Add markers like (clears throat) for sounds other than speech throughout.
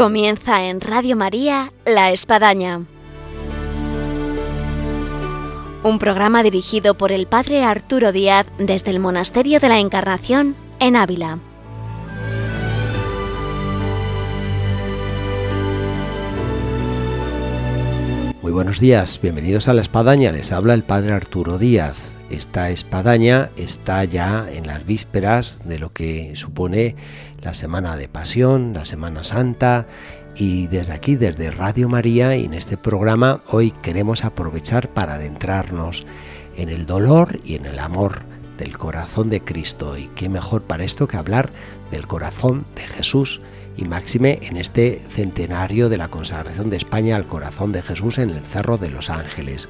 Comienza en Radio María La Espadaña. Un programa dirigido por el Padre Arturo Díaz desde el Monasterio de la Encarnación en Ávila. Muy buenos días, bienvenidos a La Espadaña, les habla el Padre Arturo Díaz. Esta espadaña está ya en las vísperas de lo que supone la Semana de Pasión, la Semana Santa, y desde aquí, desde Radio María y en este programa, hoy queremos aprovechar para adentrarnos en el dolor y en el amor del corazón de Cristo. Y qué mejor para esto que hablar del corazón de Jesús y máxime en este centenario de la consagración de España al corazón de Jesús en el Cerro de los Ángeles.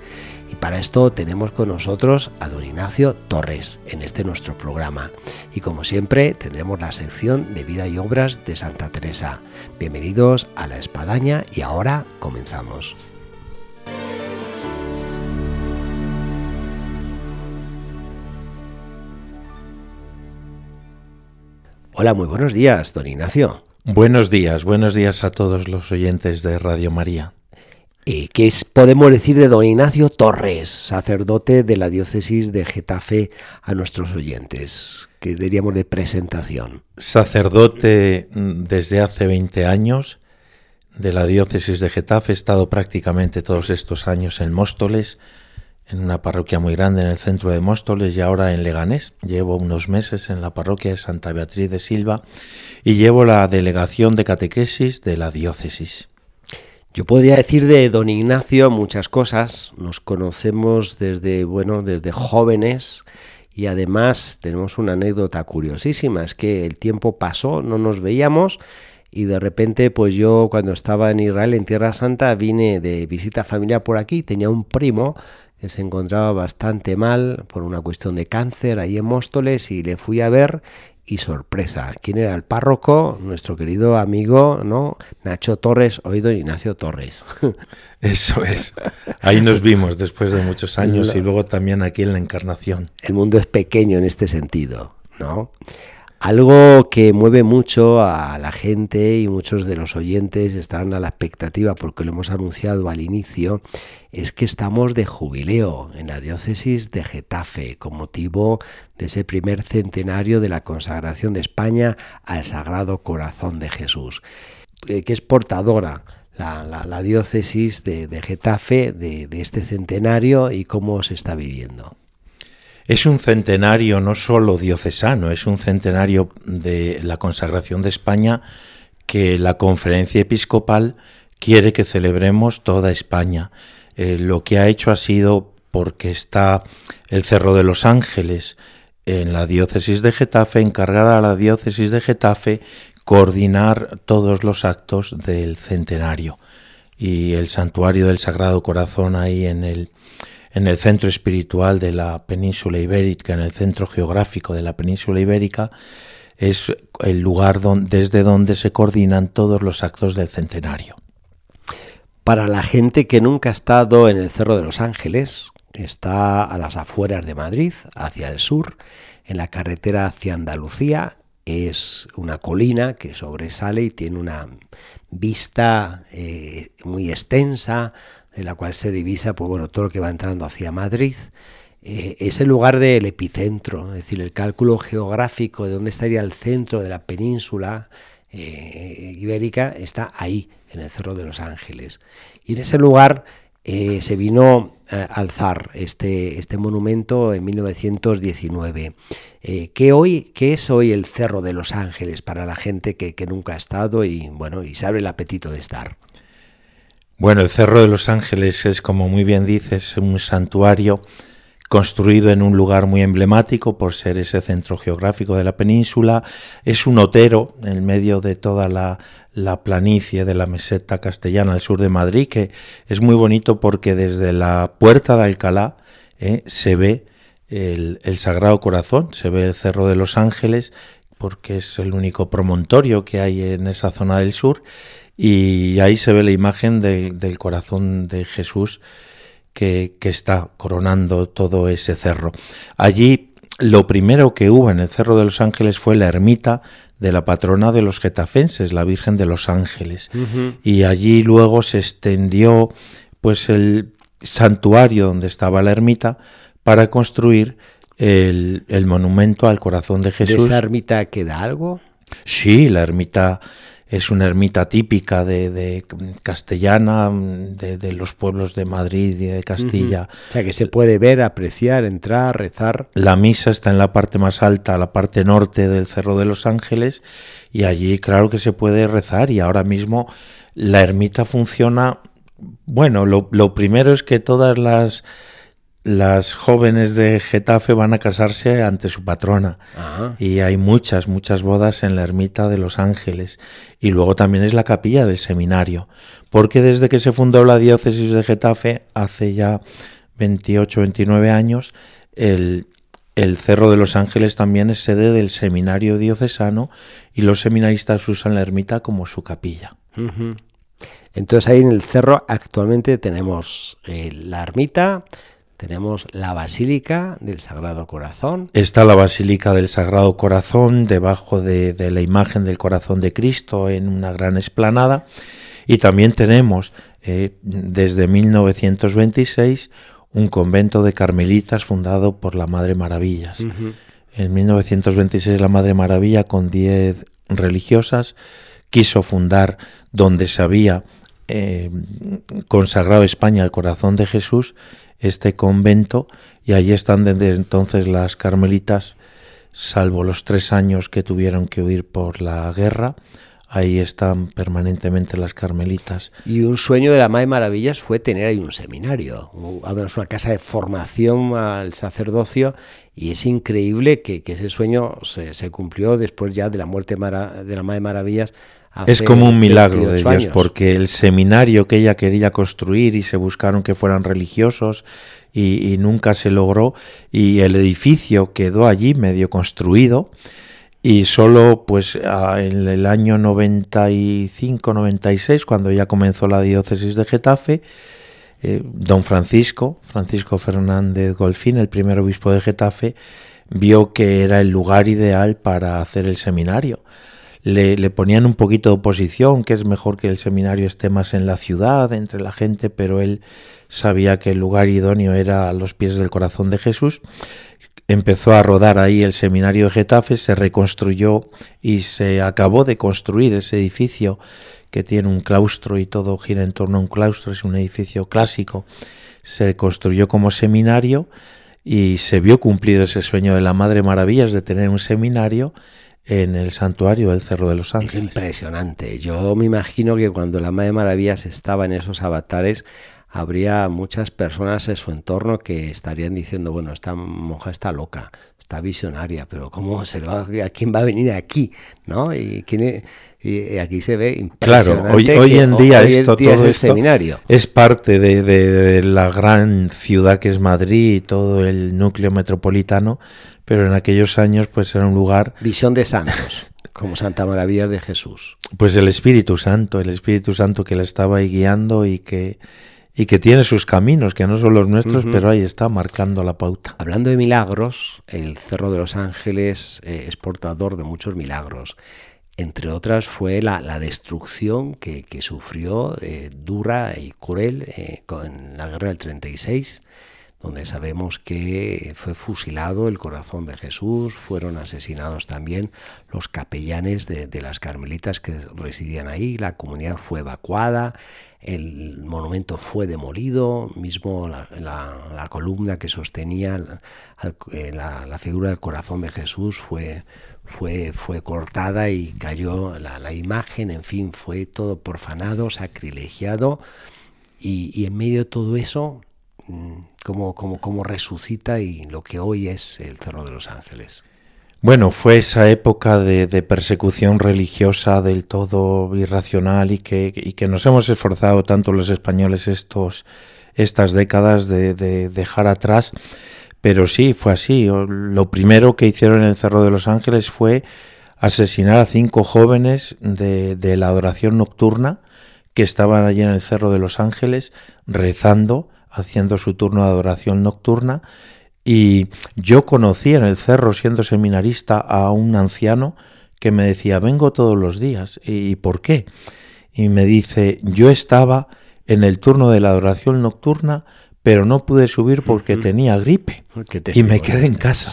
Y para esto tenemos con nosotros a don Ignacio Torres en este nuestro programa. Y como siempre tendremos la sección de vida y obras de Santa Teresa. Bienvenidos a la Espadaña y ahora comenzamos. Hola, muy buenos días, don Ignacio. Buenos días, buenos días a todos los oyentes de Radio María. Eh, ¿Qué podemos decir de don Ignacio Torres, sacerdote de la diócesis de Getafe, a nuestros oyentes? ¿Qué diríamos de presentación? Sacerdote mm, desde hace 20 años de la diócesis de Getafe, he estado prácticamente todos estos años en Móstoles, en una parroquia muy grande en el centro de Móstoles y ahora en Leganés. Llevo unos meses en la parroquia de Santa Beatriz de Silva y llevo la delegación de catequesis de la diócesis. Yo podría decir de don Ignacio muchas cosas. Nos conocemos desde, bueno, desde jóvenes y además tenemos una anécdota curiosísima. Es que el tiempo pasó, no nos veíamos y de repente pues yo cuando estaba en Israel, en Tierra Santa, vine de visita familiar por aquí. Tenía un primo que se encontraba bastante mal por una cuestión de cáncer ahí en Móstoles y le fui a ver y sorpresa. ¿Quién era el párroco? Nuestro querido amigo, ¿no? Nacho Torres, hoy don Ignacio Torres. (laughs) Eso es. Ahí nos vimos después de muchos años y luego también aquí en la Encarnación. El mundo es pequeño en este sentido, ¿no? Algo que mueve mucho a la gente y muchos de los oyentes estarán a la expectativa porque lo hemos anunciado al inicio, es que estamos de jubileo en la diócesis de Getafe con motivo de ese primer centenario de la consagración de España al Sagrado Corazón de Jesús, eh, que es portadora la, diócesis de, Getafe de este centenario y cómo se está viviendo. Es un centenario no solo diocesano, es un centenario de la consagración de España que la conferencia episcopal quiere que celebremos toda España. Eh, lo que ha hecho ha sido porque está el Cerro de los Ángeles en la diócesis de Getafe, encargar a la diócesis de Getafe coordinar todos los actos del centenario. Y el santuario del Sagrado Corazón ahí en el en el centro espiritual de la península ibérica, en el centro geográfico de la península ibérica, es el lugar desde donde se coordinan todos los actos del centenario. Para la gente que nunca ha estado en el Cerro de los Ángeles, está a las afueras de Madrid, hacia el sur, en la carretera hacia Andalucía, es una colina que sobresale y tiene una vista eh, muy extensa de la cual se divisa pues bueno, todo lo que va entrando hacia Madrid. Eh, es el lugar del epicentro, es decir, el cálculo geográfico de dónde estaría el centro de la península eh, ibérica está ahí, en el Cerro de los Ángeles. Y en ese lugar eh, se vino a alzar este, este monumento en 1919. ¿qué, hoy, ¿Qué es hoy el Cerro de los Ángeles para la gente que, que nunca ha estado y, bueno, y se abre el apetito de estar? Bueno, el Cerro de los Ángeles es, como muy bien dices, un santuario construido en un lugar muy emblemático por ser ese centro geográfico de la península. Es un otero en medio de toda la, planicie de la meseta castellana al sur de Madrid, que es muy bonito porque desde la puerta de Alcalá eh, se ve el Sagrado Corazón, se ve el Cerro de los Ángeles, porque es el único promontorio que hay en esa zona del sur y ahí se ve la imagen del corazón de Jesús que, está coronando todo ese cerro. Allí lo primero que hubo en el Cerro de los Ángeles fue la ermita de la patrona de los getafenses, la Virgen de los Ángeles. Y allí luego se extendió pues el santuario donde estaba la ermita para construir el, monumento al corazón de Jesús. ¿De esa ermita queda algo? Sí, la ermita es una ermita típica de, castellana, de, los pueblos de Madrid y de Castilla. O sea, que se puede ver, apreciar, entrar, rezar. La misa está en la parte más alta, la parte norte del Cerro de los Ángeles, y allí claro que se puede rezar, y ahora mismo la ermita funciona... Bueno, lo primero es que todas las las jóvenes de Getafe van a casarse ante su patrona. Y hay muchas, muchas bodas en la ermita de los ángeles. Y luego también es la capilla del seminario, porque desde que se fundó la diócesis de Getafe hace ya 28, 29 años, el, Cerro de los Ángeles también es sede del seminario diocesano y los seminaristas usan la ermita como su capilla. Entonces ahí en el cerro actualmente tenemos eh, la ermita, tenemos la Basílica del Sagrado Corazón. Está la Basílica del Sagrado Corazón debajo de, la imagen del Corazón de Cristo en una gran esplanada. Y también tenemos eh, desde 1926 un convento de carmelitas fundado por la Madre Maravillas. En 1926 la Madre Maravilla con 10 religiosas quiso fundar donde se había eh, consagrado España al corazón de Jesús este convento y allí están desde entonces las carmelitas, salvo los tres años que tuvieron que huir por la guerra. Ahí están permanentemente las carmelitas. Y un sueño de la Madre Maravillas fue tener ahí un seminario, una casa de formación al sacerdocio y es increíble que, ese sueño se, cumplió después ya de la muerte de la Madre Maravillas es como un milagro de Dios, porque el seminario que ella quería construir y se buscaron que fueran religiosos y, nunca se logró, y el edificio quedó allí medio construido, y solo pues en el año 95-96, cuando ya comenzó la diócesis de Getafe, eh, don Francisco, Francisco Fernández Golfín, el primer obispo de Getafe, vio que era el lugar ideal para hacer el seminario le, ponían un poquito de oposición, que es mejor que el seminario esté más en la ciudad, entre la gente, pero él sabía que el lugar idóneo era a los pies del corazón de Jesús. Empezó a rodar ahí el seminario de Getafe, se reconstruyó y se acabó de construir ese edificio que tiene un claustro y todo gira en torno a un claustro, es un edificio clásico. Se construyó como seminario y se vio cumplido ese sueño de la Madre Maravillas de tener un seminario en el santuario del Cerro de los Ángeles. Es impresionante. Yo me imagino que cuando la Madre Maravillas estaba en esos avatares, habría muchas personas en su entorno que estarían diciendo, bueno, esta monja está loca, está visionaria, pero ¿cómo se va, a quién va a venir aquí? ¿No? Y, quién y aquí se ve Claro, hoy, hoy en día esto todo es seminario. es parte de, de, la gran ciudad que es Madrid y todo el núcleo metropolitano, pero en aquellos años pues era un lugar... Visión de santos, como Santa Maravilla de Jesús. Pues el Espíritu Santo, el Espíritu Santo que le estaba ahí guiando y que, y que tiene sus caminos, que no son los nuestros, pero ahí está marcando la pauta. Hablando de milagros, el Cerro de los Ángeles eh, es portador de muchos milagros. Entre otras fue la, destrucción que, sufrió eh, dura y cruel eh, con la guerra del 36 donde sabemos que fue fusilado el corazón de Jesús, fueron asesinados también los capellanes de, las carmelitas que residían ahí, la comunidad fue evacuada, el monumento fue demolido, mismo la, columna que sostenía eh, la, figura del corazón de Jesús fue, fue, fue cortada y cayó la, imagen, en fin, fue todo profanado, sacrilegiado, y, y en medio de todo eso Mm, cómo, cómo, resucita y lo que hoy es el Cerro de los Ángeles. Bueno, fue esa época de, persecución religiosa del todo irracional y que, que, nos hemos esforzado tanto los españoles estos, estas décadas de, dejar atrás. Pero sí, fue así. Lo primero que hicieron en el Cerro de los Ángeles fue asesinar a cinco jóvenes de, de la adoración nocturna que estaban allí en el Cerro de los Ángeles rezando haciendo su turno de adoración nocturna Y yo conocí en el cerro, siendo seminarista, a un anciano que me decía, vengo todos los días. ¿Y por qué? Y me dice, yo estaba en el turno de la adoración nocturna, pero no pude subir porque tenía gripe. Y me quedé en casa.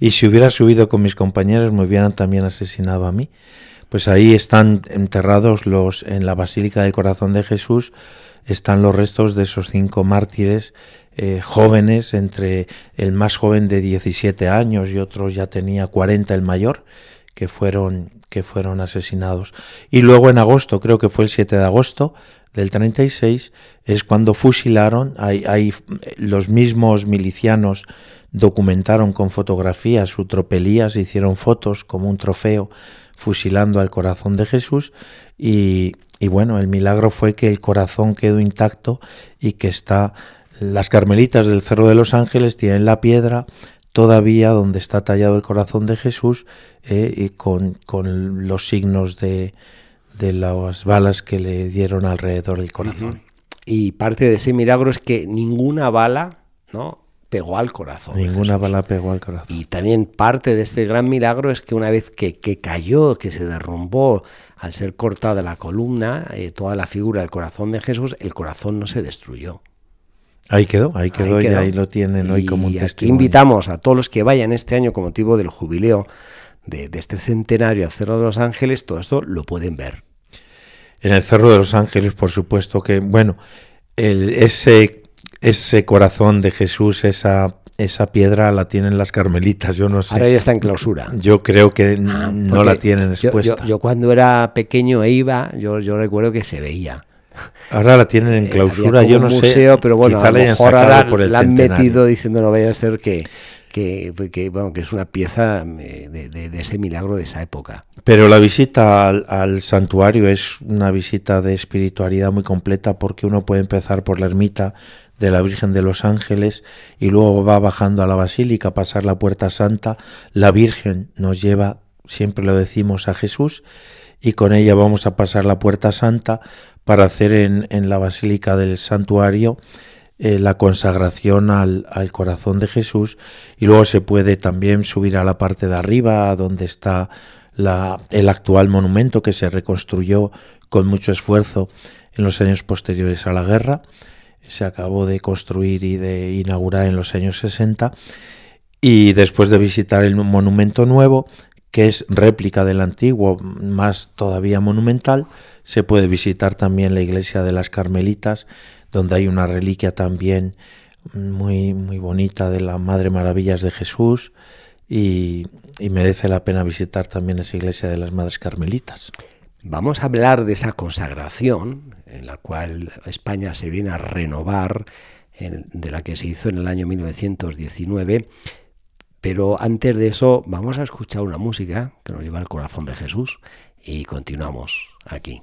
Y si hubiera subido con mis compañeros, me hubieran también asesinado a mí. Pues ahí están enterrados los en la Basílica del Corazón de Jesús están los restos de esos cinco mártires eh, jóvenes, entre el más joven de 17 años y otros ya tenía 40 el mayor, que fueron, que fueron asesinados. Y luego en agosto, creo que fue el 7 de agosto del 36, es cuando fusilaron, hay, los mismos milicianos documentaron con fotografías su tropelía, se hicieron fotos como un trofeo fusilando al corazón de Jesús y, y bueno, el milagro fue que el corazón quedó intacto y que está las carmelitas del Cerro de los Ángeles tienen la piedra todavía donde está tallado el corazón de Jesús eh, y con, con, los signos de, de, las balas que le dieron alrededor del corazón. Y parte de ese milagro es que ninguna bala ¿no? Pegó al corazón. Ninguna bala pegó al corazón. Y también parte de este gran milagro es que una vez que, que cayó, que se derrumbó al ser cortada la columna, eh, toda la figura del corazón de Jesús, el corazón no se destruyó. Ahí quedó, ahí quedó, y ahí lo tienen hoy como un testimonio. invitamos a todos los que vayan este año con motivo del jubileo de, este centenario al Cerro de los Ángeles, todo esto lo pueden ver. En el Cerro de los Ángeles, por supuesto que, bueno, el, ese, ese corazón de Jesús, esa esa piedra la tienen las carmelitas, yo no sé. Ahora ya está en clausura. Yo creo que ah, no la tienen expuesta. Yo, cuando era pequeño e iba, yo, yo recuerdo que se veía. Ahora la tienen en eh, clausura, yo no museo, pero bueno, a lo mejor ahora la han metido diciendo no vaya a ser que, que, que, bueno, que es una pieza eh, de, de, ese milagro de esa época. Pero la visita al, al, santuario es una visita de espiritualidad muy completa porque uno puede empezar por la ermita de la Virgen de los Ángeles y luego va bajando a la basílica a pasar la puerta santa. La Virgen nos lleva, siempre lo decimos, a Jesús y con ella vamos a pasar la puerta santa para hacer en, en la basílica del santuario eh, la consagración al, al, corazón de Jesús y luego se puede también subir a la parte de arriba donde está la, el actual monumento que se reconstruyó con mucho esfuerzo en los años posteriores a la guerra se acabó de construir y de inaugurar en los años 60 y después de visitar el monumento nuevo, que es réplica del antiguo, más todavía monumental, se puede visitar también la iglesia de las Carmelitas, donde hay una reliquia también muy, muy bonita de la Madre Maravillas de Jesús y, y merece la pena visitar también esa iglesia de las Madres Carmelitas. Vamos a hablar de esa consagración en la cual España se viene a renovar, de la que se hizo en el año 1919. Pero antes de eso vamos a escuchar una música que nos lleva al corazón de Jesús y continuamos aquí.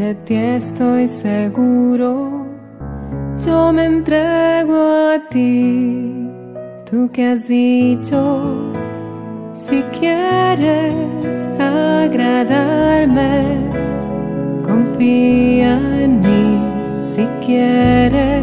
de ti estoy seguro, yo me entrego a ti, tú que has dicho, si quieres agradarme, confía en mí, si quieres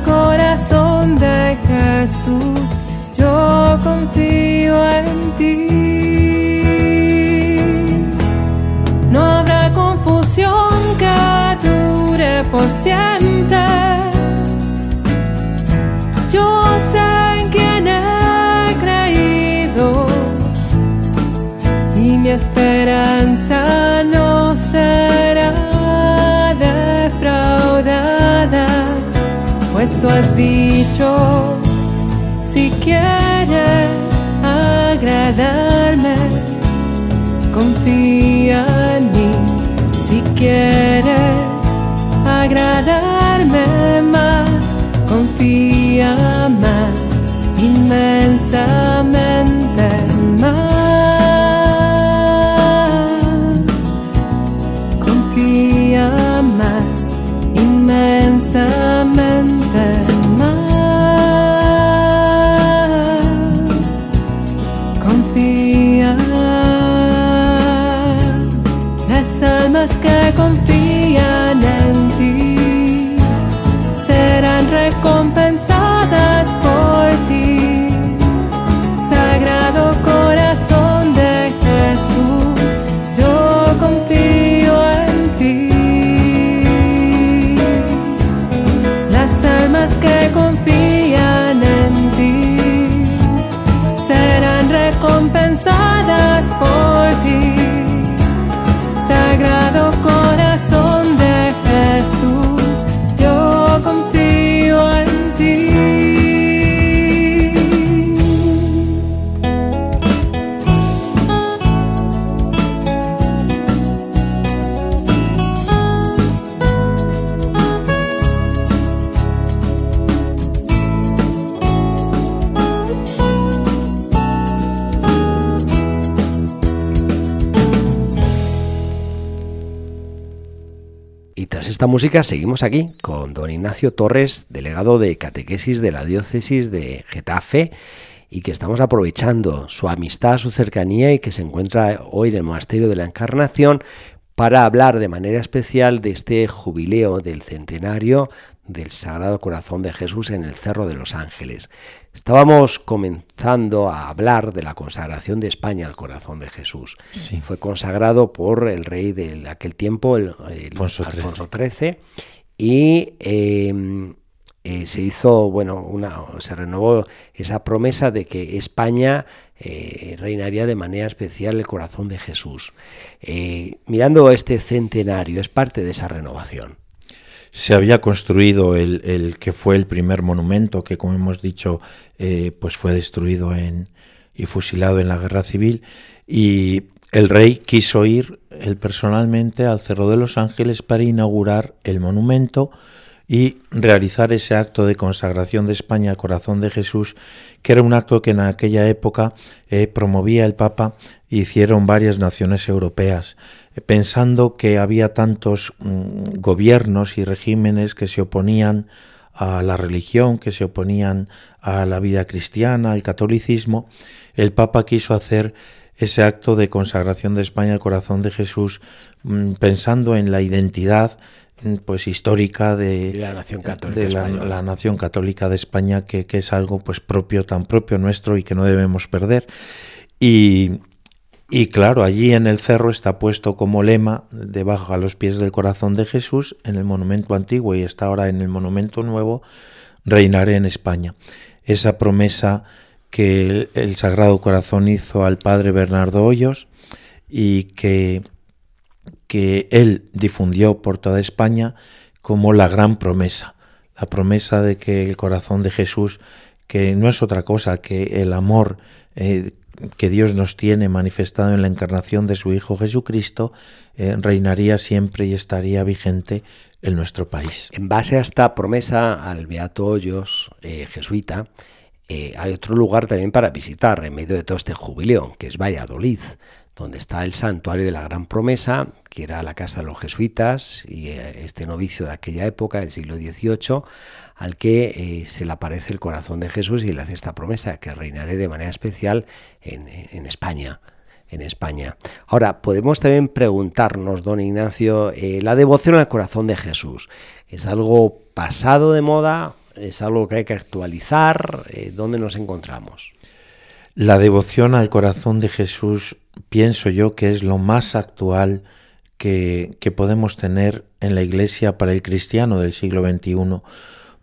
Jesús, yo confío en ti. No habrá confusión que dure por siempre. Yo sé en quién he creído y mi esperanza no será defraudada, pues tú has dicho, agradarme, música seguimos aquí con don Ignacio Torres, delegado de catequesis de la diócesis de Getafe y que estamos aprovechando su amistad, su cercanía y que se encuentra hoy en el Monasterio de la Encarnación para hablar de manera especial de este jubileo del centenario del Sagrado Corazón de Jesús en el Cerro de los Ángeles. Estábamos comenzando a hablar de la consagración de España al corazón de Jesús. Sí. Fue consagrado por el rey de aquel tiempo, el, el Alfonso XIII. Alfonso XIII, y eh, eh, se hizo, bueno, una, se renovó esa promesa de que España eh, reinaría de manera especial el corazón de Jesús. Eh, mirando este centenario, es parte de esa renovación. Se había construido el, que fue el primer monumento que, como hemos dicho, eh, pues fue destruido en, y fusilado en la guerra civil. Y el rey quiso ir él personalmente al Cerro de los Ángeles para inaugurar el monumento y realizar ese acto de consagración de España al corazón de Jesús, que era un acto que en aquella época eh, promovía el Papa hicieron varias naciones europeas, eh, pensando que había tantos mm, gobiernos y regímenes que se oponían a la religión, que se oponían a la vida cristiana, al catolicismo, el Papa quiso hacer ese acto de consagración de España al corazón de Jesús, mm, pensando en la identidad mm, pues histórica de, la nación católica de la nación católica de España, que, que es algo pues propio, tan propio nuestro y que no debemos perder. Y, y claro, allí en el cerro está puesto como lema, debajo a los pies del corazón de Jesús, en el monumento antiguo y está ahora en el monumento nuevo, reinaré en España. Esa promesa que el, Sagrado Corazón hizo al padre Bernardo Hoyos y que, que él difundió por toda España como la gran promesa, la promesa de que el corazón de Jesús, que no es otra cosa que el amor eh, que Dios nos tiene manifestado en la encarnación de su Hijo Jesucristo, eh, reinaría siempre y estaría vigente en nuestro país. En base a esta promesa al Beato Hoyos, eh, jesuita, eh, hay otro lugar también para visitar en medio de todo este jubileo, que es Valladolid, donde está el santuario de la Gran Promesa, que era la casa de los jesuitas y este novicio de aquella época, del siglo XVIII, al que se le aparece el corazón de Jesús y le hace esta promesa, que reinaré de manera especial en, España en España. Ahora, podemos también preguntarnos, don Ignacio, eh, la devoción al corazón de Jesús, ¿es algo pasado de moda? ¿Es algo que hay que actualizar? Eh, ¿Dónde nos encontramos? La devoción al corazón de Jesús pienso yo que es lo más actual que podemos tener en la iglesia para el cristiano del siglo XXI,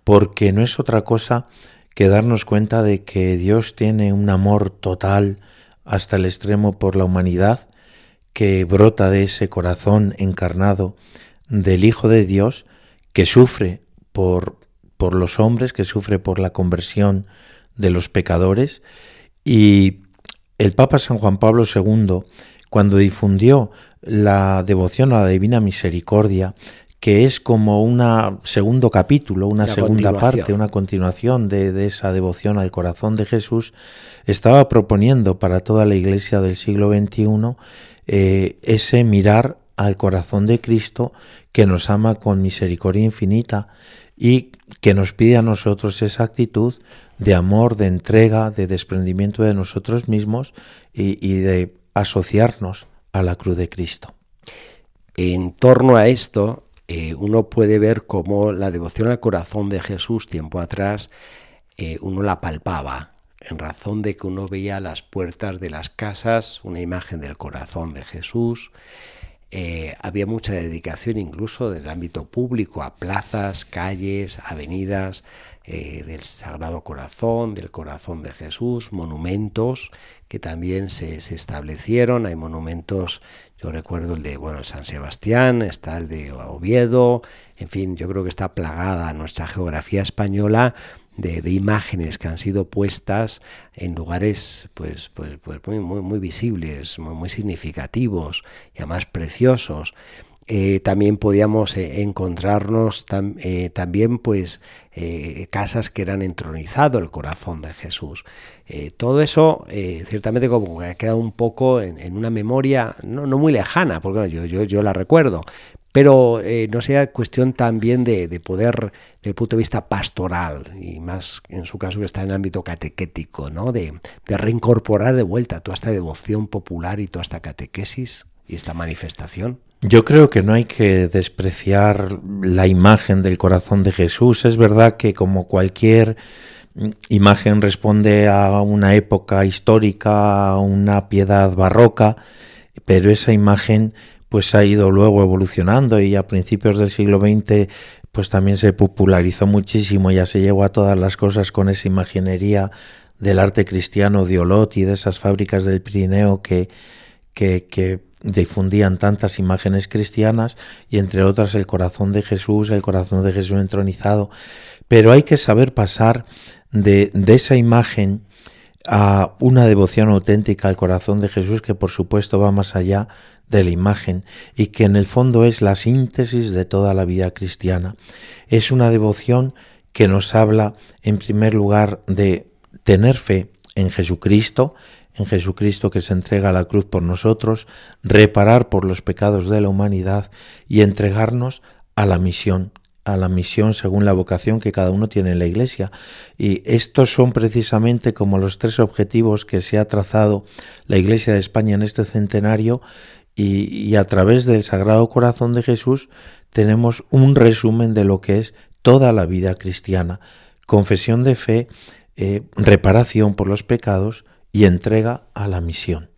porque no es otra cosa que darnos cuenta de que Dios tiene un amor total, hasta el extremo por la humanidad que brota de ese corazón encarnado del Hijo de Dios que sufre por, por los hombres, que sufre por la conversión de los pecadores. Y el Papa San Juan Pablo II, cuando difundió la devoción a la Divina Misericordia, que es como un segundo capítulo, una segunda parte, una continuación de, esa devoción al corazón de Jesús, estaba proponiendo para toda la iglesia del siglo XXI eh, ese mirar al corazón de Cristo que nos ama con misericordia infinita y que nos pide a nosotros esa actitud de amor, de entrega, de desprendimiento de nosotros mismos y de asociarnos a la cruz de Cristo. En torno a esto, eh, uno puede ver cómo la devoción al corazón de Jesús tiempo atrás eh, uno la palpaba, en razón de que uno veía las puertas de las casas una imagen del corazón de Jesús. Eh, había mucha dedicación incluso del ámbito público a plazas, calles, avenidas del Sagrado Corazón, del Corazón de Jesús, monumentos que también se, se establecieron. Hay monumentos yo recuerdo el de bueno, San Sebastián, está el de Oviedo, en fin, yo creo que está plagada nuestra geografía española de, imágenes que han sido puestas en lugares pues, pues, pues muy, muy, muy visibles, muy, significativos y además preciosos. Eh, también podíamos eh, encontrarnos eh, también pues casas que eran entronizado el corazón de Jesús. todo eso ciertamente como que ha quedado un poco en, una memoria no, muy lejana, porque yo, yo, la recuerdo, pero no sea cuestión también de, poder, desde el punto de vista pastoral, y más en su caso que está en el ámbito catequético, ¿no? de reincorporar de vuelta toda esta devoción popular y toda esta catequesis y esta manifestación. Yo creo que no hay que despreciar la imagen del corazón de Jesús. Es verdad que como cualquier imagen responde a una época histórica, a una piedad barroca, pero esa imagen pues ha ido luego evolucionando y a principios del siglo XX pues también se popularizó muchísimo, ya se llegó a todas las cosas con esa imaginería del arte cristiano de y de esas fábricas del Pirineo que, que, que difundían tantas imágenes cristianas y entre otras el corazón de Jesús, el corazón de Jesús entronizado, pero hay que saber pasar de, de esa imagen a una devoción auténtica al corazón de Jesús que por supuesto va más allá de la imagen y que en el fondo es la síntesis de toda la vida cristiana. Es una devoción que nos habla en primer lugar de tener fe en Jesucristo, en Jesucristo que se entrega a la cruz por nosotros, reparar por los pecados de la humanidad y entregarnos a la misión, a la misión según la vocación que cada uno tiene en la Iglesia. Y estos son precisamente como los tres objetivos que se ha trazado la Iglesia de España en este centenario y, a través del Sagrado Corazón de Jesús tenemos un resumen de lo que es toda la vida cristiana. Confesión de fe, eh, reparación por los pecados, y entrega a la misión.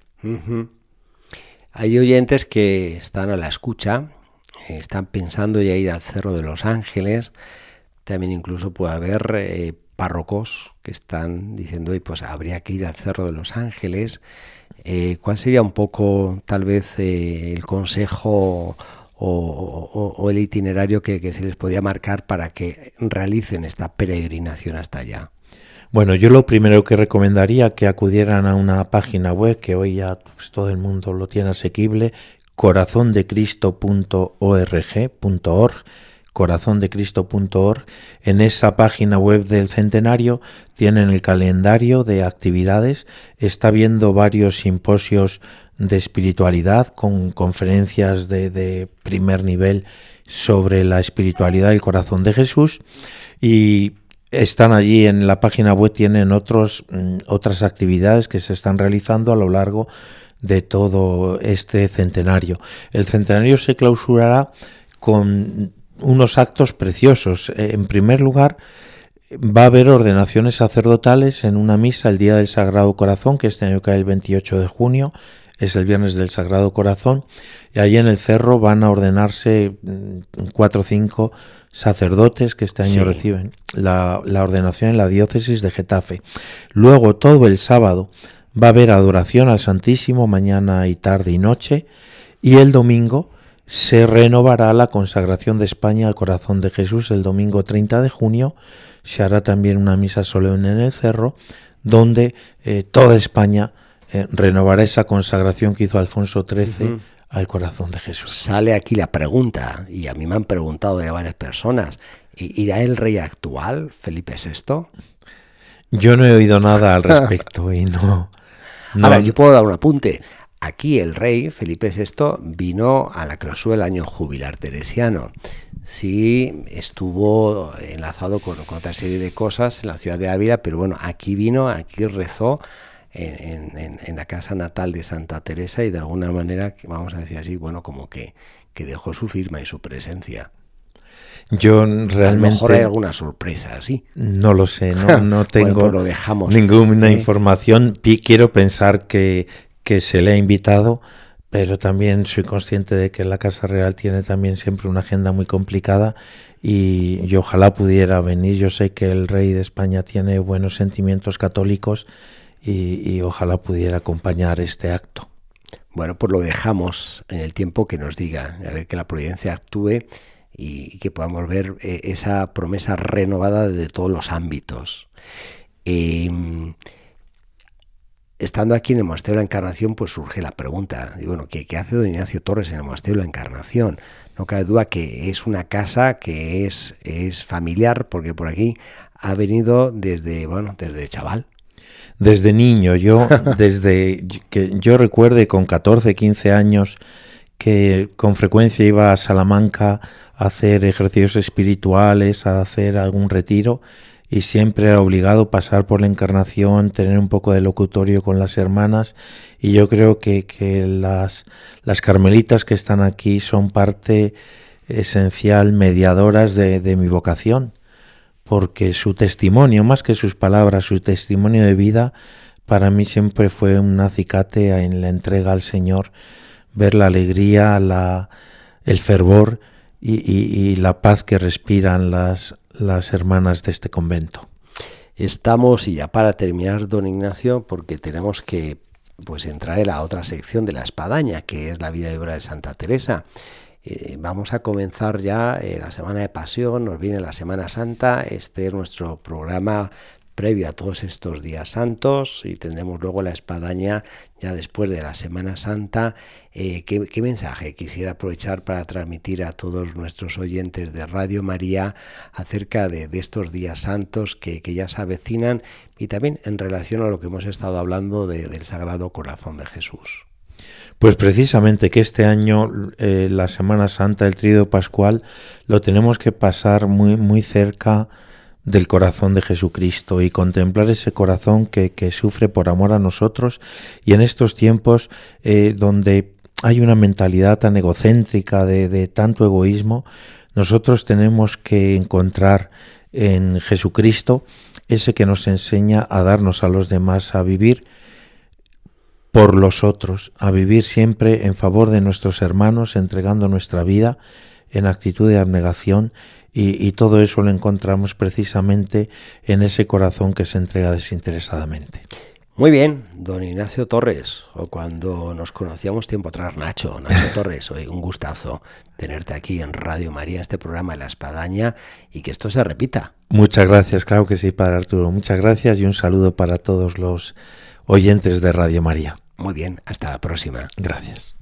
Hay oyentes que están a la escucha, eh, están pensando ya ir al Cerro de los Ángeles, también incluso puede haber eh, párrocos que están diciendo, pues habría que ir al Cerro de los Ángeles. Eh, ¿Cuál sería un poco tal vez el consejo o, el itinerario que, que se les podía marcar para que realicen esta peregrinación hasta allá? Bueno, yo lo primero que recomendaría que acudieran a una página web que hoy ya pues, todo el mundo lo tiene asequible, corazondecristo.org.org, corazondecristo.org. En esa página web del centenario tienen el calendario de actividades. Está viendo varios simposios de espiritualidad con conferencias de, de primer nivel sobre la espiritualidad del corazón de Jesús y están allí en la página web, tienen otros, mm, otras actividades que se están realizando a lo largo de todo este centenario. El centenario se clausurará con unos actos preciosos. En primer lugar, va a haber ordenaciones sacerdotales en una misa el Día del Sagrado Corazón, que este año cae el 28 de junio, es el Viernes del Sagrado Corazón, y allí en el cerro van a ordenarse mm, cuatro o cinco sacerdotes que este año reciben la, la ordenación en la diócesis de Getafe. Luego, todo el sábado, va a haber adoración al Santísimo mañana y tarde y noche, y el domingo se renovará la consagración de España al corazón de Jesús el domingo 30 de junio. Se hará también una misa solemne en el cerro, donde eh, toda España eh, renovará esa consagración que hizo Alfonso XIII al corazón de Jesús. Sale aquí la pregunta, y a mí me han preguntado de varias personas, ¿irá el rey actual, Felipe VI? Yo no he oído nada al respecto y no... no Ahora, yo puedo dar un apunte. Aquí el rey Felipe VI vino a la clausura del año jubilar teresiano. Sí, estuvo enlazado con, con, otra serie de cosas en la ciudad de Ávila, pero bueno, aquí vino, aquí rezó en, en, en, la casa natal de Santa Teresa y de alguna manera, vamos a decir así, bueno, como que, que dejó su firma y su presencia. Yo realmente. A lo mejor hay alguna sorpresa, ¿sí? No lo sé, no, (laughs) no tengo bueno, pues lo dejamos, ninguna ¿eh? información. Quiero pensar que, que se le ha invitado, pero también soy consciente de que la Casa Real tiene también siempre una agenda muy complicada y, y ojalá pudiera venir. Yo sé que el rey de España tiene buenos sentimientos católicos y, y ojalá pudiera acompañar este acto. Bueno, pues lo dejamos en el tiempo que nos diga, a ver que la providencia actúe y que podamos ver eh, esa promesa renovada de todos los ámbitos. Eh, estando aquí en el Monasterio de la Encarnación, pues surge la pregunta, bueno, ¿qué, ¿qué, hace don Ignacio Torres en el Monasterio de la Encarnación? No cabe duda que es una casa que es, es familiar, porque por aquí ha venido desde, bueno, desde chaval. Desde niño, yo, (laughs) desde que yo recuerde con 14, 15 años, que con frecuencia iba a Salamanca a hacer ejercicios espirituales, a hacer algún retiro, y siempre era obligado pasar por la encarnación, tener un poco de locutorio con las hermanas y yo creo que, que las, las carmelitas que están aquí son parte esencial, mediadoras de, de mi vocación, porque su testimonio, más que sus palabras, su testimonio de vida, para mí siempre fue un acicate en la entrega al Señor, ver la alegría, la, el fervor y, y, la paz que respiran las, las hermanas de este convento. Estamos, y ya para terminar, don Ignacio, porque tenemos que pues entrar en la otra sección de la espadaña, que es la vida y obra de Santa Teresa. Eh, vamos a comenzar ya eh, la semana de pasión, nos viene la Semana Santa, este es nuestro programa previo a todos estos días santos y tendremos luego la espadaña ya después de la Semana Santa. Eh, ¿qué, ¿qué, mensaje quisiera aprovechar para transmitir a todos nuestros oyentes de Radio María acerca de, estos días santos que, ya se avecinan y también en relación a lo que hemos estado hablando de, del Sagrado Corazón de Jesús? Pues precisamente que este año eh, la Semana Santa, el Tríodo Pascual, lo tenemos que pasar muy, muy cerca del corazón de Jesucristo y contemplar ese corazón que, que, sufre por amor a nosotros. Y en estos tiempos eh, donde hay una mentalidad tan egocéntrica de, de, tanto egoísmo, nosotros tenemos que encontrar en Jesucristo ese que nos enseña a darnos a los demás, a vivir por los otros, a vivir siempre en favor de nuestros hermanos, entregando nuestra vida en actitud de abnegación y, y, todo eso lo encontramos precisamente en ese corazón que se entrega desinteresadamente. Muy bien, don Ignacio Torres, o cuando nos conocíamos tiempo atrás, Nacho, Nacho (laughs) Torres, hoy un gustazo tenerte aquí en Radio María, en este programa La Espadaña, y que esto se repita. Muchas gracias, claro que sí, Padre Arturo, muchas gracias y un saludo para todos los oyentes de Radio María. Muy bien, hasta la próxima. Gracias.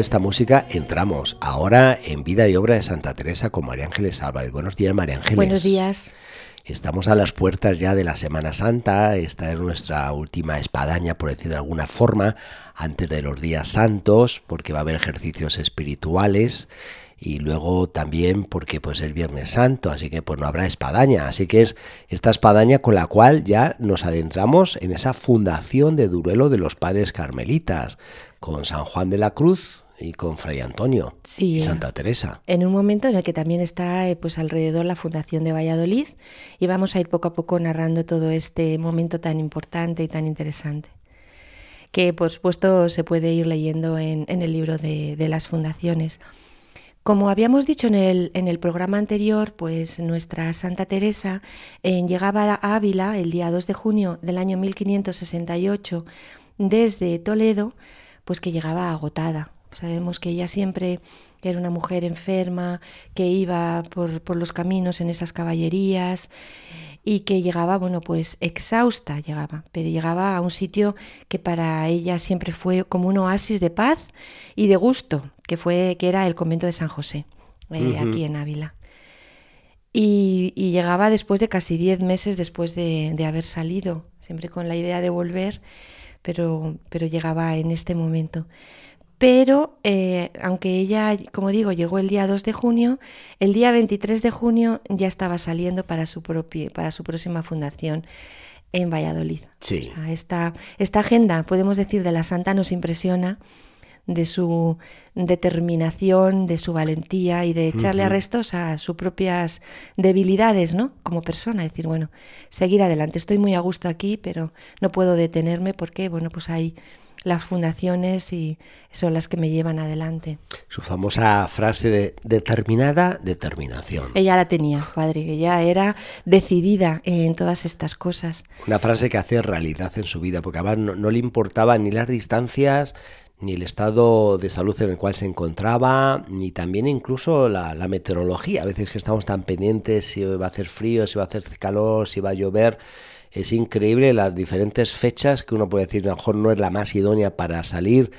Esta música entramos ahora en Vida y Obra de Santa Teresa con María Ángeles Álvarez. Buenos días, María Ángeles. Buenos días. Estamos a las puertas ya de la Semana Santa, esta es nuestra última espadaña, por decir de alguna forma, antes de los días santos, porque va a haber ejercicios espirituales y luego también porque pues es Viernes Santo, así que pues no habrá espadaña, así que es esta espadaña con la cual ya nos adentramos en esa fundación de Duruelo de los Padres Carmelitas, con San Juan de la Cruz y con Fray Antonio y Santa Teresa. En un momento en el que también está eh, pues alrededor la Fundación de Valladolid y vamos a ir poco a poco narrando todo este momento tan importante y tan interesante que por supuesto se puede ir leyendo en, el libro de, las fundaciones. Como habíamos dicho en el, en el, programa anterior, pues nuestra Santa Teresa eh, llegaba a Ávila el día 2 de junio del año 1568 desde Toledo pues que llegaba agotada. Sabemos que ella siempre era una mujer enferma, que iba por, los caminos en esas caballerías y que llegaba, bueno, pues exhausta llegaba, pero llegaba a un sitio que para ella siempre fue como un oasis de paz y de gusto, que fue que era el convento de San José, eh, aquí en Ávila. Y, llegaba después de casi diez meses después de, de haber salido, siempre con la idea de volver pero, pero llegaba en este momento. Pero eh, aunque ella, como digo, llegó el día 2 de junio, el día 23 de junio ya estaba saliendo para su, propia, para su próxima fundación en Valladolid. Sí. esta, esta agenda, podemos decir, de la Santa nos impresiona de su determinación, de su valentía y de echarle arrestos a sus propias debilidades, ¿no? Como persona, decir, bueno, seguir adelante. Estoy muy a gusto aquí, pero no puedo detenerme porque, bueno, pues hay las fundaciones y son las que me llevan adelante. Su famosa frase de determinada determinación. Ella la tenía, padre, ella era decidida en todas estas cosas. Una frase que hace realidad en su vida, porque además no, no le importaban ni las distancias, ni el estado de salud en el cual se encontraba, ni también incluso la, meteorología. A veces que estamos tan pendientes si va a hacer frío, si va a hacer calor, si va a llover. Es increíble las diferentes fechas que uno puede decir, mejor no es la más idónea para salir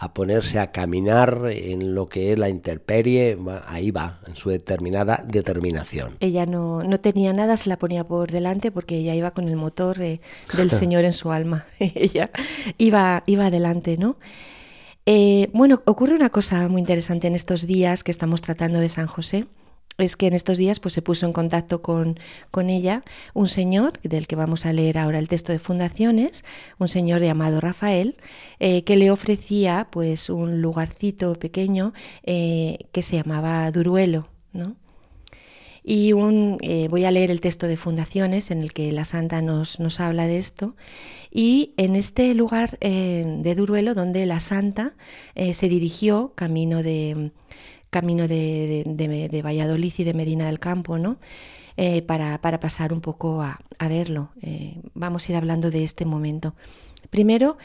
a ponerse a caminar en lo que es la intemperie, ahí va, en su determinada determinación. Ella no, no tenía nada, se la ponía por delante porque ella iba con el motor eh, del (laughs) Señor en su alma. (laughs) ella iba, iba adelante, ¿no? Eh, bueno, ocurre una cosa muy interesante en estos días que estamos tratando de San José. Es que en estos días pues, se puso en contacto con, con ella un señor, del que vamos a leer ahora el texto de Fundaciones, un señor llamado Rafael, eh, que le ofrecía pues, un lugarcito pequeño eh, que se llamaba Duruelo. ¿no? Y un, voy a leer el texto de Fundaciones en el que la Santa nos, nos habla de esto. Y en este lugar eh, de Duruelo, donde la santa eh, se dirigió camino de camino de, Valladolid y de Medina del Campo, ¿no? Eh, para, pasar un poco a, verlo. vamos a ir hablando de este momento. Primero,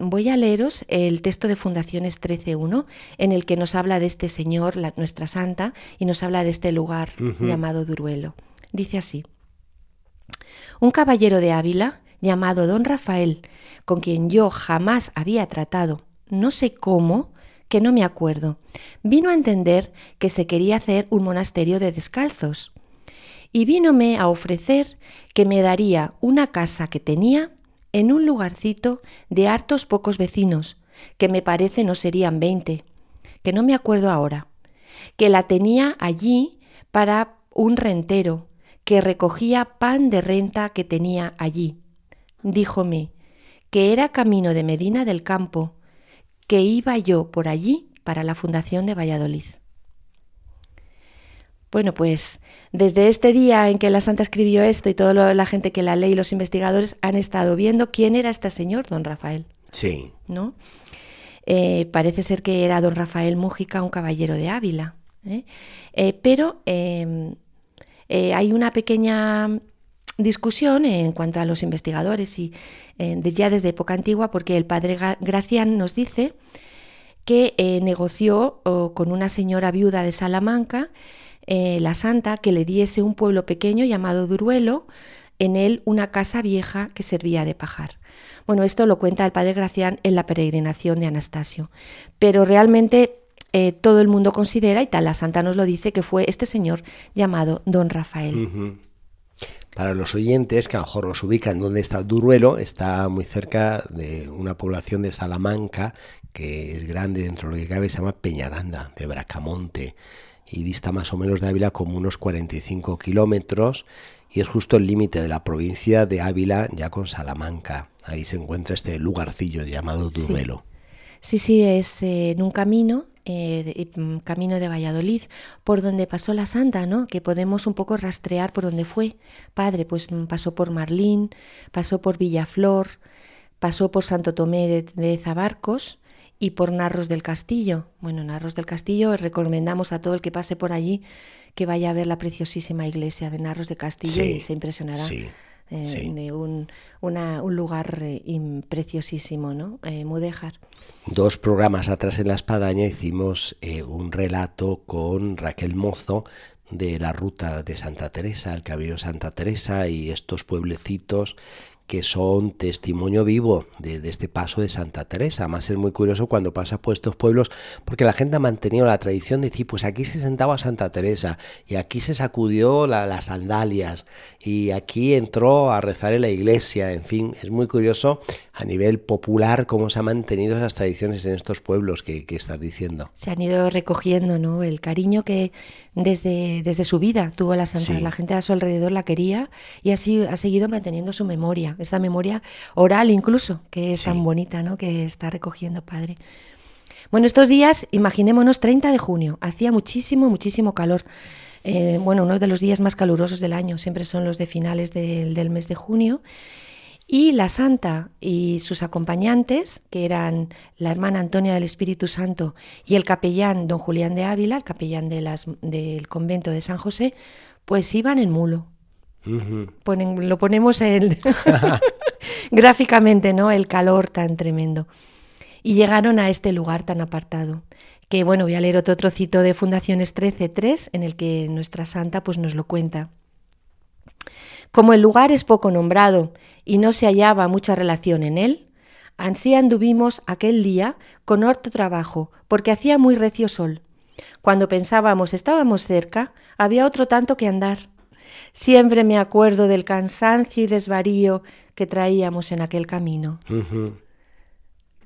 voy a leeros el texto de Fundaciones 13.1, en el que nos habla de este señor, nuestra santa, y nos habla de este lugar llamado Duruelo. Dice así, un caballero de Ávila, llamado don Rafael, con quien yo jamás había tratado, no sé cómo, que no me acuerdo, vino a entender que se quería hacer un monasterio de descalzos. Y vínome a ofrecer que me daría una casa que tenía en un lugarcito de hartos pocos vecinos, que me parece no serían veinte, que no me acuerdo ahora, que la tenía allí para un rentero, que recogía pan de renta que tenía allí. Díjome que era camino de Medina del Campo, que iba yo por allí para la Fundación de Valladolid. Bueno, pues desde este día en que la Santa escribió esto y toda la gente que la lee y los investigadores han estado viendo quién era este señor, don Rafael. Sí. ¿No? Eh, parece ser que era don Rafael Mújica, un caballero de Ávila. ¿eh? Eh, pero em, hay una pequeña discusión en cuanto a los investigadores y ya desde época antigua, porque el padre Gracián nos dice que negoció con una señora viuda de Salamanca eh, la santa que le diese un pueblo pequeño llamado Duruelo, en él una casa vieja que servía de pajar. Bueno, esto lo cuenta el padre Gracián en la peregrinación de Anastasio, pero realmente eh, todo el mundo considera, y tal la santa nos lo dice, que fue este señor llamado don Rafael. Para los oyentes que a lo mejor nos ubican donde está Duruelo, está muy cerca de una población de Salamanca que es grande dentro de lo que cabe, se llama Peñaranda, de Bracamonte y dista más o menos de Ávila como unos 45 kilómetros y es justo el límite de la provincia de Ávila ya con Salamanca. Ahí se encuentra este lugarcillo llamado Duruelo. Sí, sí, es eh, en un camino eh, mm, camino de Valladolid, por donde pasó la santa, ¿no? Que podemos un poco rastrear por donde fue. Padre, pues mm, pasó por Marlín, pasó por Villaflor, pasó por Santo Tomé de, de Zabarcos, y por Narros del Castillo. Bueno, Narros del Castillo recomendamos a todo el que pase por allí que vaya a ver la preciosísima iglesia de Narros del Castillo y se impresionará. Eh, de un, un, lugar eh, preciosísimo, ¿no? Eh, Mudéjar. Dos programas atrás en la espadaña hicimos un relato con Raquel Mozo de la ruta de Santa Teresa, el Camino Santa Teresa y estos pueblecitos que son testimonio vivo de, este paso de Santa Teresa. Además es muy curioso cuando pasa por estos pueblos porque la gente ha mantenido la tradición de decir, pues aquí se sentaba Santa Teresa y aquí se sacudió las sandalias y aquí entró a rezar en la iglesia. En fin, es muy curioso a nivel popular cómo se han mantenido esas tradiciones en estos pueblos que, que estás diciendo. Se han ido recogiendo ¿no? el cariño que desde, desde su vida tuvo la Santa. La gente a su alrededor la quería y así ha seguido manteniendo su memoria esta memoria oral incluso, que es tan bonita, ¿no? Que está recogiendo Padre. Bueno, estos días, imaginémonos 30 de junio, hacía muchísimo, muchísimo calor. Eh, bueno, uno de los días más calurosos del año, siempre son los de finales del mes de junio. Y la santa y sus acompañantes, que eran la hermana Antonia del Espíritu Santo y el capellán don Julián de Ávila, el capellán de las, del convento de San José, pues iban en mulo lo ponemos el (laughs) gráficamente, ¿no? El calor tan tremendo. Y llegaron a este lugar tan apartado. Que bueno, voy a leer otro trocito de Fundaciones 13.3 en el que nuestra santa pues nos lo cuenta. Como el lugar es poco nombrado y no se hallaba mucha relación en él, ansí anduvimos aquel día con harto trabajo, porque hacía muy recio sol. Cuando pensábamos estábamos cerca, había otro tanto que andar Siempre me acuerdo del cansancio y desvarío que traíamos en aquel camino.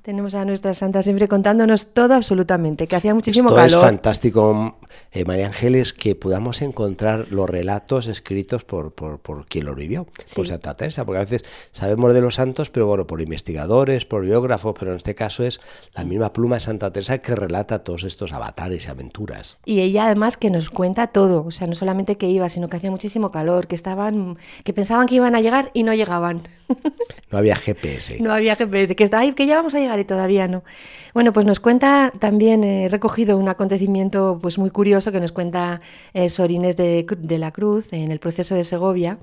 Tenemos a nuestra santa siempre contándonos todo absolutamente, que hacía muchísimo calor. Es fantástico, eh, María Ángeles, que podamos encontrar los relatos escritos por, por, por quien lo vivió, por Santa Teresa, porque a veces sabemos de los santos, pero bueno, por investigadores, por biógrafos, pero en este caso es la misma pluma de Santa Teresa que relata todos estos avatares y aventuras. Y ella además que nos cuenta todo, o sea, no solamente que iba, sino que hacía muchísimo calor, que estaban, que pensaban que iban a llegar y no llegaban. No había GPS. (laughs) no había GPS, que está ahí, que ya vamos a llegar todavía no. Bueno, pues nos cuenta también, he recogido un acontecimiento pues muy curioso que nos cuenta eh, Sorines de, la Cruz en el proceso de Segovia,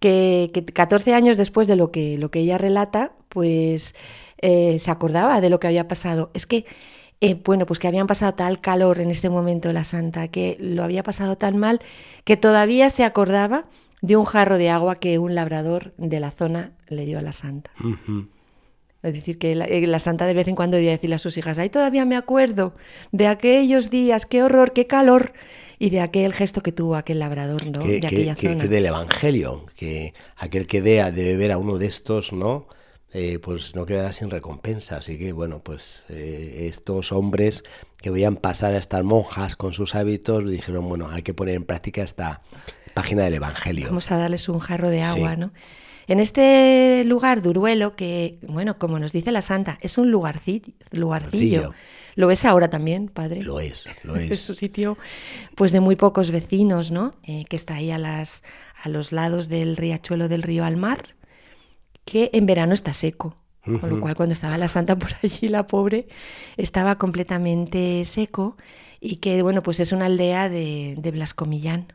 que, 14 años después de lo que, lo que ella relata, pues eh, se acordaba de lo que había pasado. Es que, eh, bueno, pues que habían pasado tal calor en este momento la santa, que lo había pasado tan mal, que todavía se acordaba de un jarro de agua que un labrador de la zona le dio a la santa. Es decir, que eh, la, santa de vez en cuando debía decirle a sus hijas, ay, todavía me acuerdo de aquellos días, qué horror, qué calor, y de aquel gesto que tuvo aquel labrador, ¿no? Que, de aquella que, zona. del Evangelio, que aquel que dé de beber a uno de estos, ¿no? Eh, pues no quedará sin recompensa. Así que, bueno, pues eh, estos hombres que veían pasar a estas monjas con sus hábitos, dijeron, bueno, hay que poner en práctica esta página del Evangelio. Vamos a darles un jarro de agua, sí. ¿no? En este lugar, Duruelo, que, bueno, como nos dice la santa, es un lugarcillo. lugarcillo. ¿Lo es ahora también, padre? Lo es, lo (laughs) es. es un sitio, pues, de muy pocos vecinos, ¿no? Eh, que está ahí a, las, a los lados del riachuelo del río Almar, que en verano está seco. Uh -huh. Con lo cual, cuando estaba la santa por allí, la pobre, estaba completamente seco y que, bueno, pues es una aldea de, de Blasco Millán.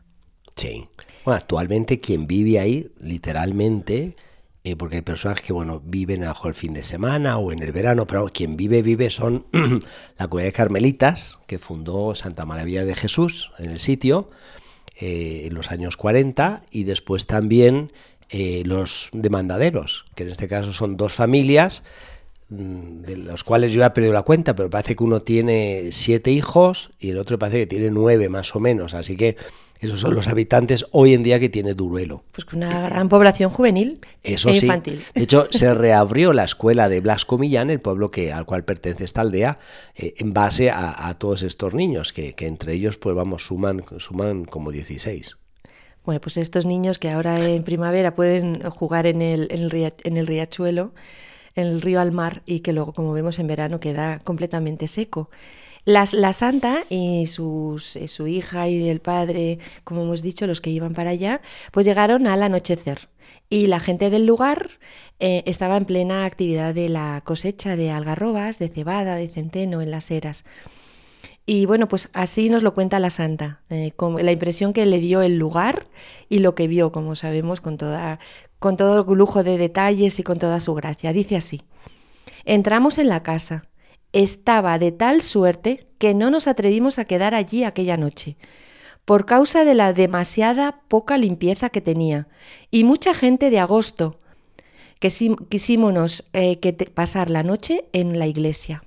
Sí. Bueno, actualmente quien vive ahí, literalmente, eh, porque hay personas que, bueno, viven a el fin de semana o en el verano, pero quien vive, vive son (clears throat) la comunidad de carmelitas que fundó Santa Maravilla de Jesús en el sitio eh, en los años 40 y después también eh, los demandaderos, que en este caso son dos familias mm, de los cuales yo he perdido la cuenta, pero parece que uno tiene siete hijos y el otro parece que tiene nueve más o menos, así que esos son los habitantes hoy en día que tiene Duruelo. Pues con una gran población juvenil Eso e sí. infantil. De hecho, se (laughs) reabrió la escuela de Blasco Millán, el pueblo que, al cual pertenece esta aldea, eh, en base a, a, todos estos niños, que, que, entre ellos, pues vamos, suman, suman como 16. Bueno, pues estos niños que ahora en primavera pueden jugar en el, en el, ria, en el riachuelo, en el río al mar, y que luego, como vemos en verano, queda completamente seco. Las, la santa y eh, su hija y el padre, como hemos dicho, los que iban para allá, pues llegaron al anochecer. Y la gente del lugar eh, estaba en plena actividad de la cosecha de algarrobas, de cebada, de centeno en las eras. Y bueno, pues así nos lo cuenta la santa, eh, con la impresión que le dio el lugar y lo que vio, como sabemos, con, toda, con todo el lujo de detalles y con toda su gracia. Dice así, entramos en la casa estaba de tal suerte que no nos atrevimos a quedar allí aquella noche, por causa de la demasiada poca limpieza que tenía, y mucha gente de agosto, que quisimos eh, que pasar la noche en la iglesia.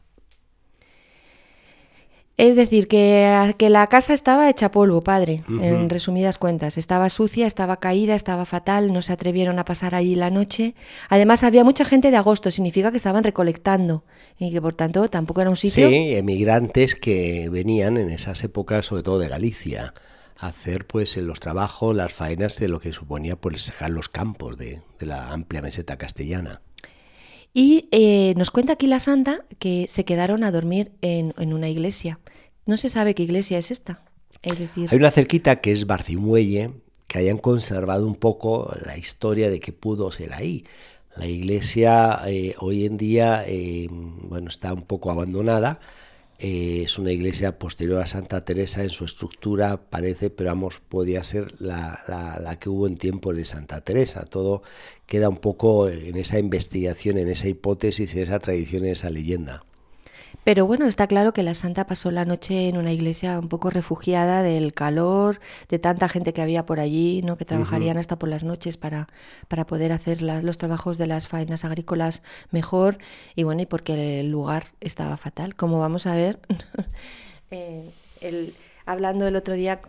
Es decir, que, que, la casa estaba hecha polvo, padre, uh -huh. en resumidas cuentas. Estaba sucia, estaba caída, estaba fatal, no se atrevieron a pasar allí la noche. Además, había mucha gente de agosto, significa que estaban recolectando y que por tanto tampoco era un sitio. Sí, emigrantes que venían en esas épocas, sobre todo de Galicia, a hacer pues los trabajos, las faenas de lo que suponía pues dejar los campos de, de la amplia meseta castellana. Y eh, nos cuenta aquí la santa que se quedaron a dormir en, en, una iglesia. No se sabe qué iglesia es esta. Es decir... Hay una cerquita que es Barcimuelle, que hayan conservado un poco la historia de que pudo ser ahí. La iglesia eh, hoy en día eh, bueno, está un poco abandonada. Eh, es una iglesia posterior a Santa Teresa en su estructura, parece, pero vamos, podía ser la, la, la, que hubo en tiempos de Santa Teresa. Todo queda un poco en esa investigación, en esa hipótesis, en esa tradición, en esa leyenda. Pero bueno, está claro que la santa pasó la noche en una iglesia un poco refugiada del calor, de tanta gente que había por allí, ¿no? que trabajarían uh -huh. hasta por las noches para, para poder hacer la, los trabajos de las faenas agrícolas mejor y bueno, y porque el lugar estaba fatal. Como vamos a ver, (laughs) eh, el, hablando el otro día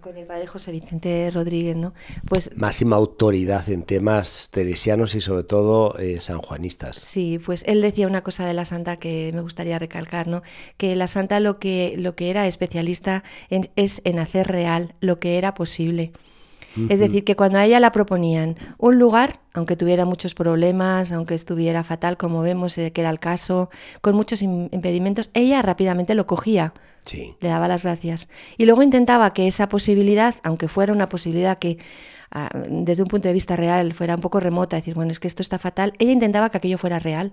con el padre José Vicente Rodríguez, ¿no? Pues máxima autoridad en temas teresianos y sobre todo eh, sanjuanistas. Sí, pues él decía una cosa de la santa que me gustaría recalcar, ¿no? Que la santa lo que lo que era especialista en, es en hacer real lo que era posible. Es decir, que cuando a ella la proponían un lugar, aunque tuviera muchos problemas, aunque estuviera fatal, como vemos eh, que era el caso, con muchos impedimentos, ella rápidamente lo cogía. Sí. Le daba las gracias. Y luego intentaba que esa posibilidad, aunque fuera una posibilidad que ah, desde un punto de vista real fuera un poco remota, decir, bueno, es que esto está fatal, ella intentaba que aquello fuera real.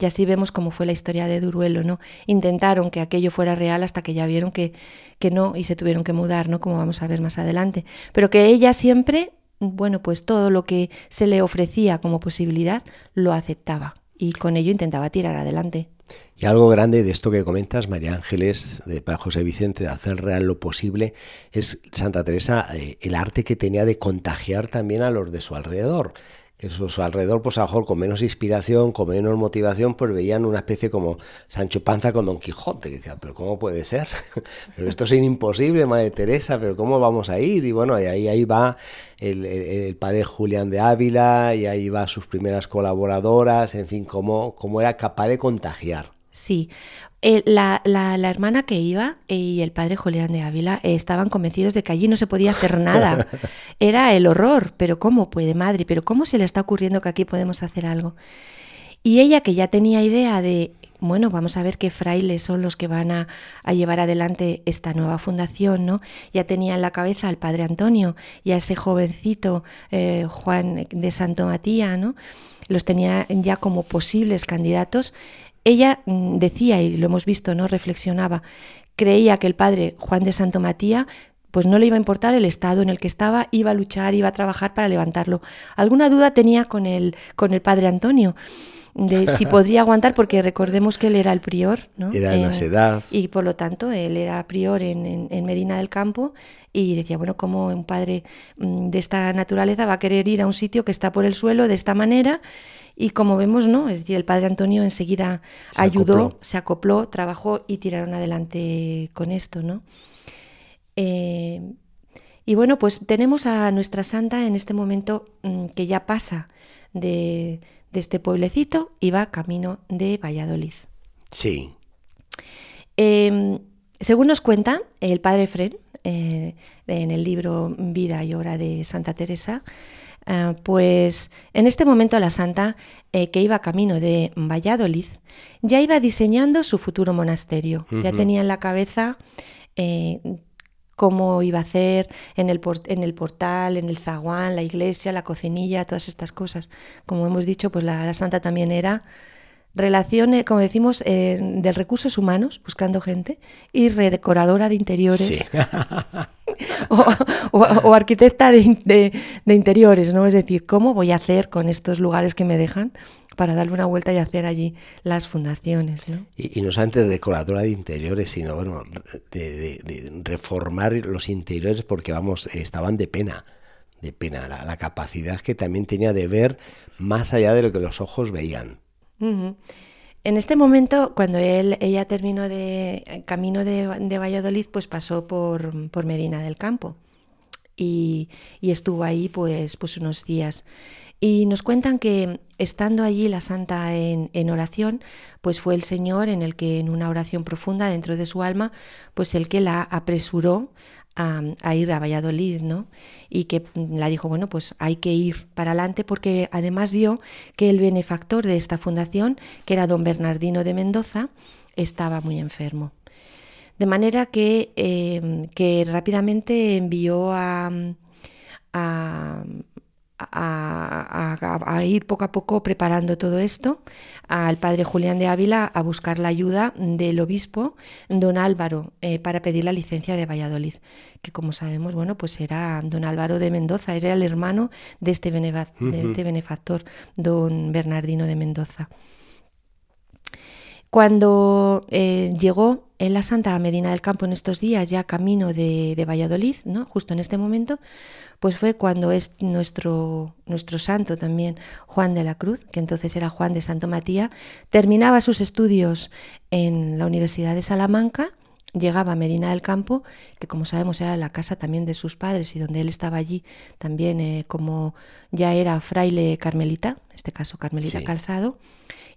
Y así vemos cómo fue la historia de Duruelo, ¿no? Intentaron que aquello fuera real hasta que ya vieron que, que no y se tuvieron que mudar, ¿no? Como vamos a ver más adelante. Pero que ella siempre, bueno, pues todo lo que se le ofrecía como posibilidad lo aceptaba. y con ello intentaba tirar adelante. Y algo grande de esto que comentas, María Ángeles, de José Vicente, de hacer real lo posible, es Santa Teresa, eh, el arte que tenía de contagiar también a los de su alrededor que su alrededor, pues a lo mejor con menos inspiración, con menos motivación, pues veían una especie como Sancho Panza con Don Quijote, que decía, pero ¿cómo puede ser? (laughs) pero esto es imposible, Madre Teresa, pero ¿cómo vamos a ir? Y bueno, y ahí, ahí va el, padre Julián de Ávila, y ahí va sus primeras colaboradoras, en fin, cómo, cómo era capaz de contagiar. Sí, eh, la, la, hermana que iba y el padre Julián de Ávila eh, estaban convencidos de que allí no se podía hacer nada. (laughs) Era el horror, pero ¿cómo puede, madre? ¿Pero cómo se le está ocurriendo que aquí podemos hacer algo? Y ella que ya tenía idea de, bueno, vamos a ver qué frailes son los que van a, llevar adelante esta nueva fundación, ¿no? Ya tenía en la cabeza al padre Antonio y a ese jovencito eh, Juan de Santo Matías, ¿no? Los tenía ya como posibles candidatos ella mm, decía, y lo hemos visto, ¿no? Reflexionaba, creía que el padre Juan de Santo Matía pues no le iba a importar el estado en el que estaba, iba a luchar, iba a trabajar para levantarlo. Alguna duda tenía con el, con el padre Antonio de si (laughs) podría aguantar, porque recordemos que él era el prior, ¿no? Era en la edad. Y por lo tanto, él era prior en, en, Medina del Campo y decía, bueno, ¿cómo un padre mm, de esta naturaleza va a querer ir a un sitio que está por el suelo de esta manera? Y como vemos, ¿no? Es decir, el padre Antonio enseguida ayudó, se acopló, trabajó y tiraron adelante con esto, ¿no? Eh, y bueno, pues tenemos a nuestra santa en este momento mm, que ya pasa de, este pueblecito y va camino de Valladolid. Sí. Em, según nos cuenta el padre Fred, eh, en el libro Vida y Obra de Santa Teresa, eh, pues en este momento la santa, eh, que iba camino de Valladolid, ya iba diseñando su futuro monasterio. Ya tenía en la cabeza eh, cómo iba a hacer en el, en el portal, en el zaguán, la iglesia, la cocinilla, todas estas cosas. Como hemos dicho, pues la, santa también era relación, como decimos, de recursos humanos, buscando gente, y redecoradora de interiores. (laughs) o, arquitecta de, interiores, ¿no? Es decir, ¿cómo voy a hacer con estos lugares que me dejan para darle una vuelta y hacer allí las fundaciones, ¿no? Y, no solamente decoradora de interiores, sino, bueno, de, reformar los interiores porque, vamos, estaban de pena, de pena, la, capacidad que también tenía de ver más allá de lo que los ojos veían. En este momento, cuando él, ella terminó de camino de, Valladolid, pues pasó por, Medina del Campo y, estuvo ahí pues, pues unos días. Y nos cuentan que estando allí la santa en, en, oración, pues fue el Señor en el que en una oración profunda dentro de su alma, pues el que la apresuró a, ir a Valladolid, ¿no? Y que la dijo, bueno, pues hay que ir para adelante porque además vio que el benefactor de esta fundación, que era don Bernardino de Mendoza, estaba muy enfermo. De manera que, em, que rápidamente envió a, a, ir poco a poco preparando todo esto, al padre Julián de Ávila a buscar la ayuda del obispo don Álvaro eh, para pedir la licencia de Valladolid, que como sabemos, bueno, pues era don Álvaro de Mendoza, era el hermano de este, este benefactor, don Bernardino de Mendoza. Cuando eh, llegó en la Santa Medina del Campo en estos días, ya camino de, de Valladolid, ¿no? justo en este momento, pues fue cuando es nuestro, nuestro santo también, Juan de la Cruz, que entonces era Juan de Santo Matías, terminaba sus estudios en la Universidad de Salamanca, llegaba a Medina del Campo, que como sabemos era la casa también de sus padres y donde él estaba allí también eh, como ya era fraile carmelita, en este caso carmelita calzado,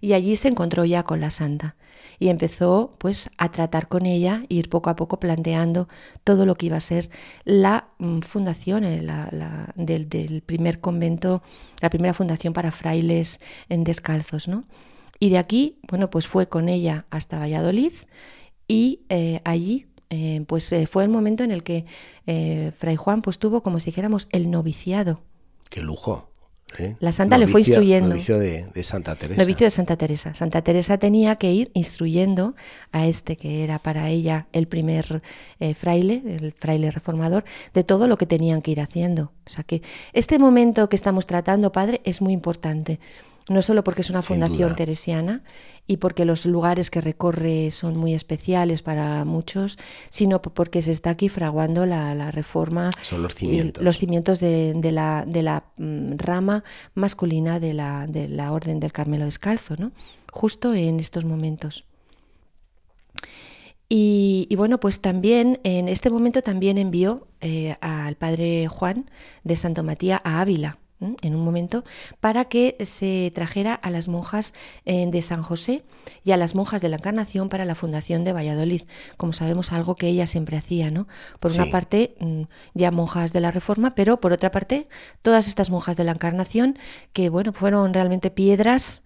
y allí se encontró ya con la santa y empezó pues a tratar con ella e ir poco a poco planteando todo lo que iba a ser la mm, fundación eh, del, primer convento, la primera fundación para frailes en descalzos, ¿no? Y de aquí, bueno, pues fue con ella hasta Valladolid y eh, allí eh, pues fue el momento en el que Fray Juan pues tuvo, como si dijéramos, el noviciado. ¡Qué lujo! ¿Eh? La santa le fue instruyendo. Novicio de, de, Santa Teresa. Novicio de Santa Teresa. Santa Teresa tenía que ir instruyendo a este que era para ella el primer eh, fraile, el fraile reformador, de todo lo que tenían que ir haciendo. O sea que este momento que estamos tratando, padre, es muy importante. No solo porque es una fundación teresiana y porque los lugares que recorre son muy especiales para muchos, sino porque se está aquí fraguando la, reforma. Son los cimientos. Los cimientos de, la, de la mm, rama masculina de la, de la Orden del Carmelo Descalzo, ¿no? justo en estos momentos. Y, bueno, pues también en este momento también envió eh, al padre Juan de Santo Matías a Ávila en un momento, para que se trajera a las monjas eh, de San José y a las monjas de la Encarnación para la fundación de Valladolid. Como sabemos, algo que ella siempre hacía, ¿no? Por una parte, mm, ya monjas de la Reforma, pero por otra parte, todas estas monjas de la Encarnación que, bueno, fueron realmente piedras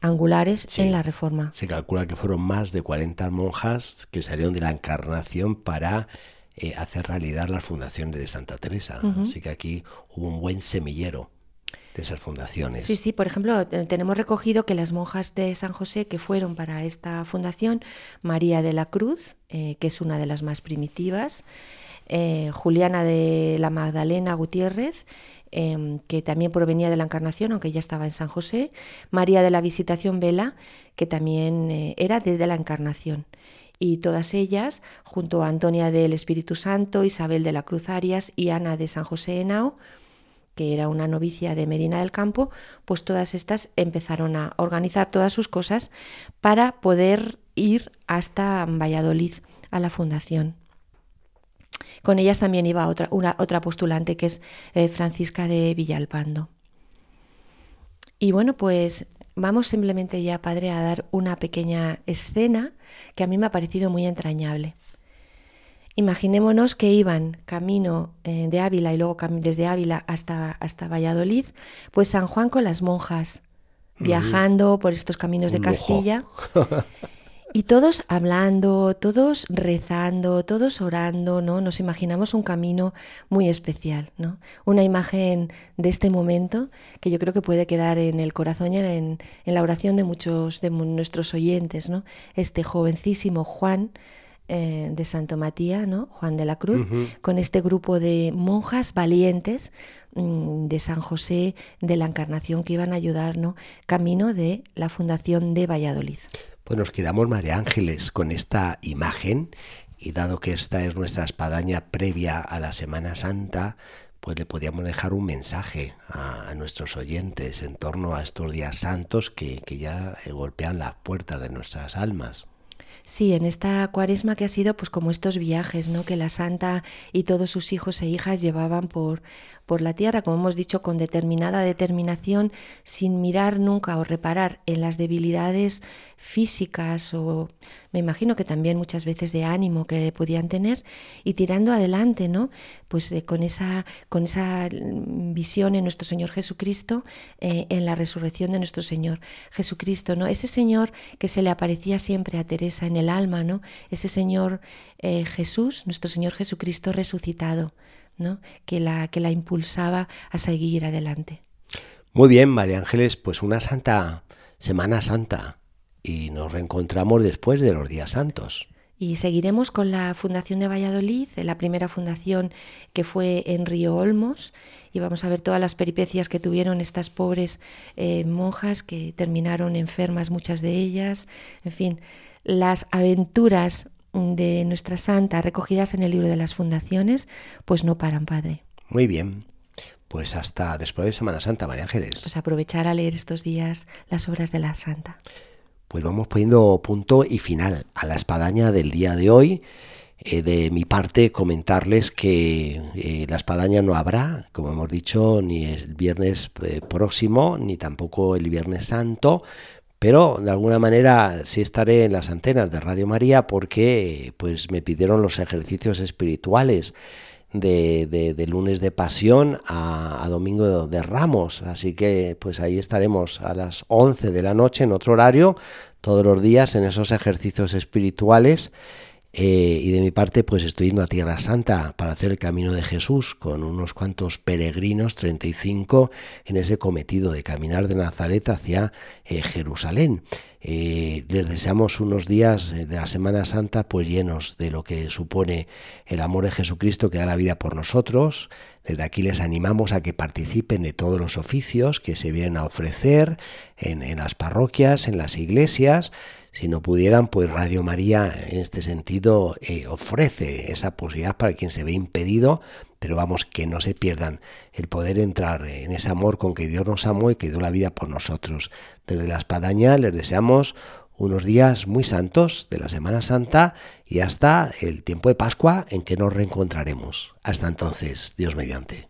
angulares en la Reforma. Se calcula que fueron más de 40 monjas que salieron de la Encarnación para eh, hacer realidad las fundaciones de Santa Teresa. Así que aquí hubo un buen semillero esas fundaciones. Sí, sí, por ejemplo, tenemos recogido que las monjas de San José que fueron para esta fundación, María de la Cruz, eh, que es una de las más primitivas, eh, Juliana de la Magdalena Gutiérrez, em, que también provenía de la Encarnación, aunque ya estaba en San José, María de la Visitación Vela, que también eh, era desde la Encarnación. Y todas ellas, junto a Antonia del Espíritu Santo, Isabel de la Cruz Arias y Ana de San José Henao, que era una novicia de Medina del Campo, pues todas estas empezaron a organizar todas sus cosas para poder ir hasta Valladolid a la fundación. Con ellas también iba otra, una, otra postulante que es eh, Francisca de Villalpando. Y bueno, pues vamos simplemente ya, padre, a dar una pequeña escena que a mí me ha parecido muy entrañable. Imaginémonos que iban camino eh, de Ávila y luego desde Ávila hasta, hasta Valladolid, pues San Juan con las monjas, viajando por estos caminos de Castilla. (laughs) Y todos hablando, todos rezando, todos orando, ¿no? Nos imaginamos un camino muy especial, ¿no? Una imagen de este momento que yo creo que puede quedar en el corazón y en, en la oración de muchos de nuestros oyentes, ¿no? Este jovencísimo Juan eh, de Santo Matías, ¿no? Juan de la Cruz, con este grupo de monjas valientes mm, de San José de la Encarnación que iban a ayudarnos camino de la fundación de Valladolid. Pues nos quedamos, María Ángeles, con esta imagen y dado que esta es nuestra espadaña previa a la Semana Santa, pues le podíamos dejar un mensaje a, nuestros oyentes en torno a estos días santos que, que ya golpean las puertas de nuestras almas. Sí, en esta cuaresma que ha sido pues como estos viajes, ¿no? Que la santa y todos sus hijos e hijas llevaban por, por la tierra, como hemos dicho, con determinada determinación, sin mirar nunca o reparar en las debilidades físicas o me imagino que también muchas veces de ánimo que podían tener y tirando adelante, ¿no? Pues eh, con, esa, con esa visión en nuestro Señor Jesucristo, eh, en la resurrección de nuestro Señor Jesucristo, ¿no? Ese Señor que se le aparecía siempre a Teresa en el alma, ¿no? Ese Señor eh, Jesús, nuestro Señor Jesucristo resucitado que, la, que la impulsaba a seguir adelante. Muy bien, María Ángeles, pues una santa Semana Santa y nos reencontramos después de los días santos. Y seguiremos con la Fundación de Valladolid, la primera fundación que fue en Río Olmos, y vamos a ver todas las peripecias que tuvieron estas pobres eh, monjas que terminaron enfermas, muchas de ellas, en fin, las aventuras de nuestra santa recogidas en el libro de las fundaciones, pues no paran, Padre. Muy bien. Pues hasta después de Semana Santa, María Ángeles. Pues aprovechar a leer estos días las obras de la Santa. Pues vamos poniendo punto y final a la espadaña del día de hoy. Eh, de mi parte, comentarles que eh, la espadaña no habrá, como hemos dicho, ni el viernes eh, próximo, ni tampoco el viernes santo, pero de alguna manera sí estaré en las antenas de Radio María porque pues me pidieron los ejercicios espirituales de, de, lunes de pasión a, domingo de ramos. Así que pues ahí estaremos a las 11 de la noche en otro horario, todos los días en esos ejercicios espirituales Eh, y de mi parte, pues estoy yendo a Tierra Santa para hacer el camino de Jesús con unos cuantos peregrinos, 35, en ese cometido de caminar de Nazaret hacia eh, Jerusalén. Eh, les deseamos unos días de la Semana Santa pues llenos de lo que supone el amor de Jesucristo que da la vida por nosotros. Desde aquí les animamos a que participen de todos los oficios que se vienen a ofrecer en, en las parroquias, en las iglesias si no pudieran, pues Radio María en este sentido eh, ofrece esa posibilidad para quien se ve impedido, pero vamos, que no se pierdan el poder entrar en ese amor con que Dios nos amó y que dio la vida por nosotros. Desde la espadaña les deseamos unos días muy santos de la Semana Santa y hasta el tiempo de Pascua en que nos reencontraremos. Hasta entonces, Dios mediante.